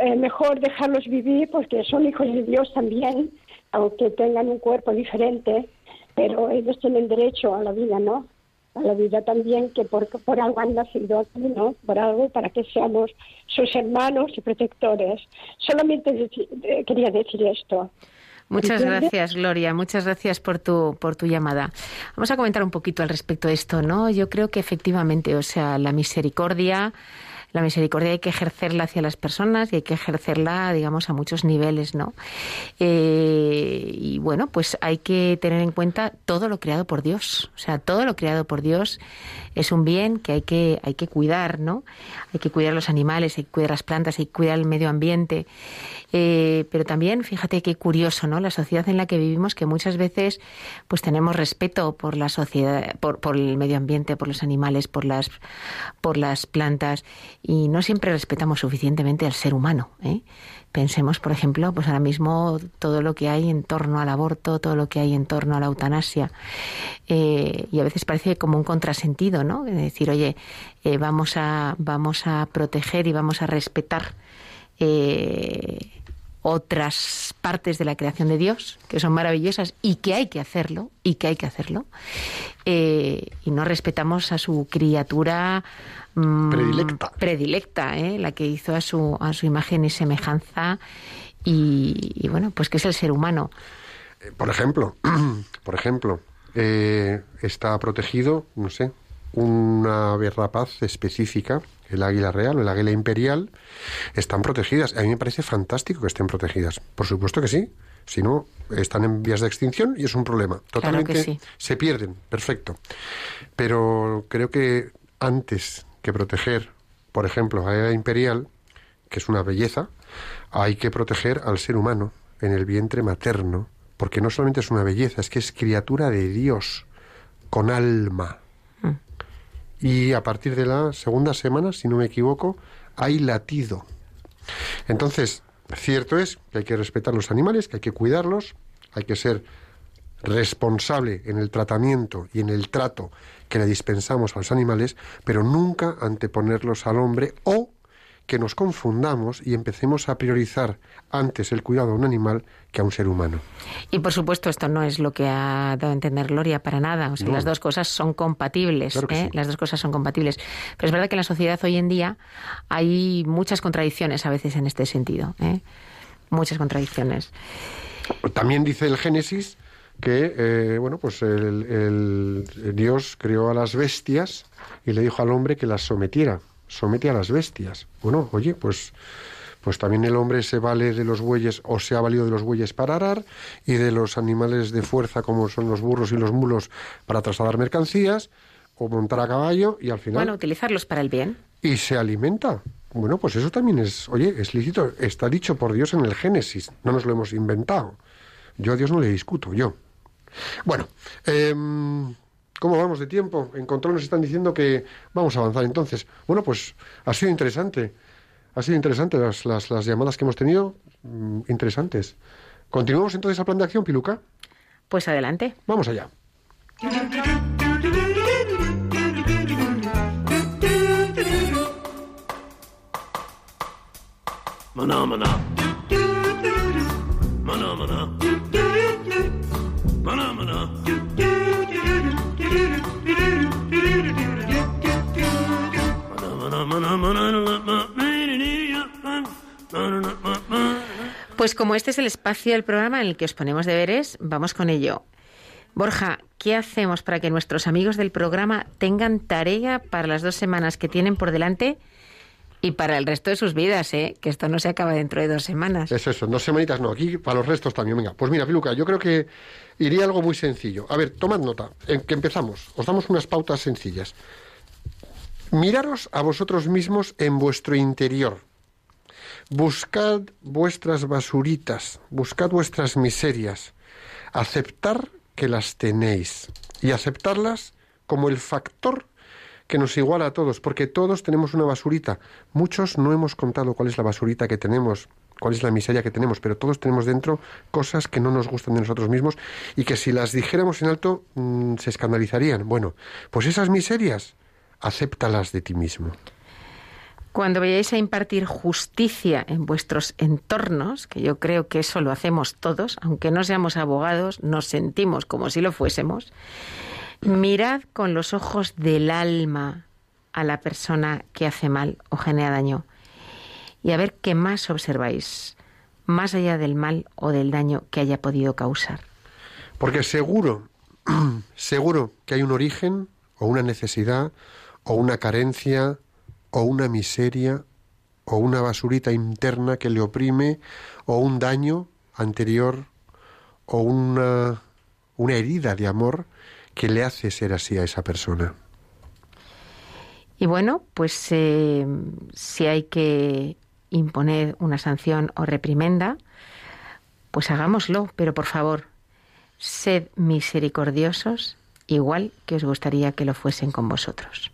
Eh, mejor dejarlos vivir porque son hijos de Dios también, aunque tengan un cuerpo diferente, pero ellos tienen derecho a la vida, ¿no? A la vida también, que por, por algo han nacido aquí, ¿no? Por algo para que seamos sus hermanos y protectores. Solamente deci- eh, quería decir esto. Muchas gracias, Gloria. Muchas gracias por tu, por tu llamada. Vamos a comentar un poquito al respecto de esto, ¿no? Yo creo que efectivamente, o sea, la misericordia, la misericordia hay que ejercerla hacia las personas y hay que ejercerla, digamos, a muchos niveles, ¿no? Eh, y bueno, pues hay que tener en cuenta todo lo creado por Dios. O sea, todo lo creado por Dios es un bien que hay que, hay que cuidar, ¿no? Hay que cuidar los animales, hay que cuidar las plantas, hay que cuidar el medio ambiente. Eh, pero también, fíjate qué curioso, ¿no? La sociedad en la que vivimos, que muchas veces pues tenemos respeto por la sociedad, por, el medio ambiente, por los animales, por las, por las plantas, y no siempre respetamos suficientemente al ser humano. ¿eh? Pensemos, por ejemplo, pues ahora mismo todo lo que hay en torno al aborto, todo lo que hay en torno a la eutanasia. Eh, y a veces parece como un contrasentido, ¿no? Es decir, oye, eh, vamos, a, vamos a proteger y vamos a respetar eh, otras partes de la creación de Dios que son maravillosas y que hay que hacerlo y que hay que hacerlo eh, y no respetamos a su criatura mm, Predilecta. predilecta la que hizo a su a su imagen y semejanza y, y bueno pues que es el ser humano Por ejemplo, (clears throat) por ejemplo, eh, está protegido, no sé, una ave rapaz específica, el águila real o el águila imperial, están protegidas. A mí me parece fantástico que estén protegidas. Por supuesto que sí. Si no, están en vías de extinción y es un problema. Claro que Totalmente sí. se pierden, perfecto. Pero creo que antes que proteger, por ejemplo, a la águila imperial, que es una belleza, hay que proteger al ser humano en el vientre materno, porque no solamente es una belleza, es que es criatura de Dios, con alma. Y a partir de la segunda semana, si no me equivoco, hay latido. Entonces, cierto es que hay que respetar los animales, que hay que cuidarlos, hay que ser responsable en el tratamiento y en el trato que le dispensamos a los animales, pero nunca anteponerlos al hombre o que nos confundamos y empecemos a priorizar antes el cuidado a un animal que a un ser humano. y por supuesto esto no es lo que ha dado a entender Gloria para nada o sea No. las dos cosas son compatibles Claro ¿eh? sí. las dos cosas son compatibles pero es verdad que en la sociedad hoy en día hay muchas contradicciones a veces en este sentido ¿eh? muchas contradicciones También dice el Génesis que eh, bueno pues el, el- Dios creó a las bestias y le dijo al hombre que las sometiera somete a las bestias bueno oye pues pues también el hombre se vale de los bueyes o se ha valido de los bueyes para arar y de los animales de fuerza como son los burros y los mulos para trasladar mercancías o montar a caballo y al final bueno utilizarlos para el bien y se alimenta. Bueno, pues eso también es, oye, es lícito, está dicho por Dios en el Génesis, no nos lo hemos inventado. Yo a Dios no le discuto, yo. Bueno, em, ¿cómo vamos de tiempo? En control nos están diciendo que vamos a avanzar entonces. Bueno, pues ha sido interesante, ha sido interesante las, las, las llamadas que hemos tenido, mm, interesantes. ¿Continuamos entonces al plan de acción, Piluca? pues adelante Vamos allá. Maná, maná. Maná, maná. Maná, maná. Pues como este es el espacio del programa en el que os ponemos deberes, vamos con ello. Borja, ¿qué hacemos para que nuestros amigos del programa tengan tarea para las dos semanas que tienen por delante Y para el resto de sus vidas, ¿eh? que esto no se acaba dentro de dos semanas. Eso, eso, dos semanitas no, aquí para los restos también. Venga, pues mira, Piluca, yo creo que iría algo muy sencillo. A ver, tomad nota, en que empezamos. Os damos unas pautas sencillas. Miraros a vosotros mismos en vuestro interior. Buscad vuestras basuritas, buscad vuestras miserias. Aceptar que las tenéis y aceptarlas como el factor que nos iguala a todos, porque todos tenemos una basurita. Muchos no hemos contado cuál es la basurita que tenemos, cuál es la miseria que tenemos, pero todos tenemos dentro cosas que no nos gustan de nosotros mismos y que si las dijéramos en alto mm, se escandalizarían. Bueno, pues esas miserias, acéptalas de ti mismo. Cuando vayáis a impartir justicia en vuestros entornos, que yo creo que eso lo hacemos todos, aunque no seamos abogados, nos sentimos como si lo fuésemos, mirad con los ojos del alma a la persona que hace mal o genera daño y a ver qué más observáis, más allá del mal o del daño que haya podido causar. Porque seguro, (clears throat) seguro que hay un origen o una necesidad o una carencia o una miseria o una basurita interna que le oprime o un daño anterior o una, una herida de amor que le hace ser así a esa persona. Y bueno, pues eh, si hay que imponer una sanción o reprimenda, pues hagámoslo, pero por favor, sed misericordiosos, igual que os gustaría que lo fuesen con vosotros.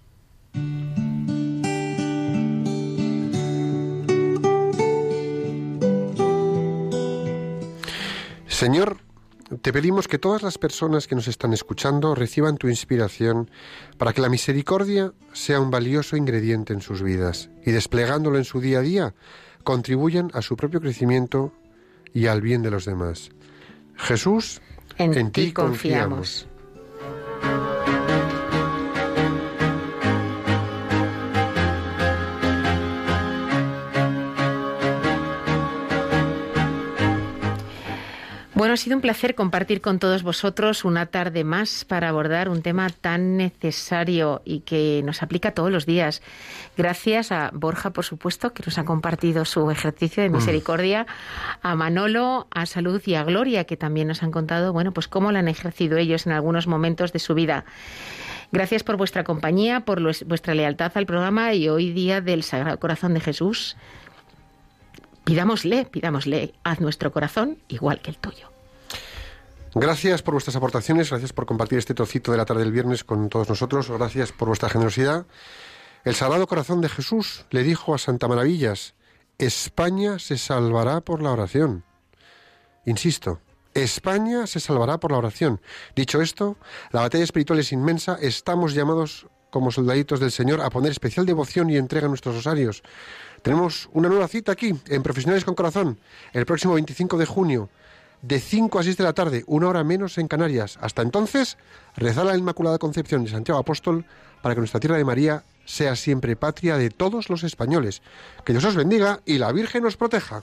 Señor, te pedimos que todas las personas que nos están escuchando reciban tu inspiración para que la misericordia sea un valioso ingrediente en sus vidas y desplegándolo en su día a día contribuyan a su propio crecimiento y al bien de los demás. Jesús, En, ti confiamos. Bueno, ha sido un placer compartir con todos vosotros una tarde más para abordar un tema tan necesario y que nos aplica todos los días. Gracias a Borja, por supuesto, que nos ha compartido su ejercicio de misericordia, a Manolo, a Salud y a Gloria, que también nos han contado, bueno, pues cómo lo han ejercido ellos en algunos momentos de su vida. Gracias por vuestra compañía, por vuestra lealtad al programa y hoy día del Sagrado Corazón de Jesús. Pidámosle, pidámosle, haz nuestro corazón igual que el tuyo. Gracias por vuestras aportaciones, gracias por compartir este trocito de la tarde del viernes con todos nosotros, gracias por vuestra generosidad. El Sagrado Corazón de Jesús le dijo a Santa Maravillas, España se salvará por la oración. Insisto, España se salvará por la oración. Dicho esto, la batalla espiritual es inmensa, estamos llamados como soldaditos del Señor a poner especial devoción y entrega a nuestros rosarios. Tenemos una nueva cita aquí, en Profesionales con Corazón, el próximo 25 de junio, de 5 a 6 de la tarde, una hora menos en Canarias. Hasta entonces, rezar la Inmaculada Concepción de Santiago Apóstol para que nuestra tierra de María sea siempre patria de todos los españoles. Que Dios os bendiga y la Virgen os proteja.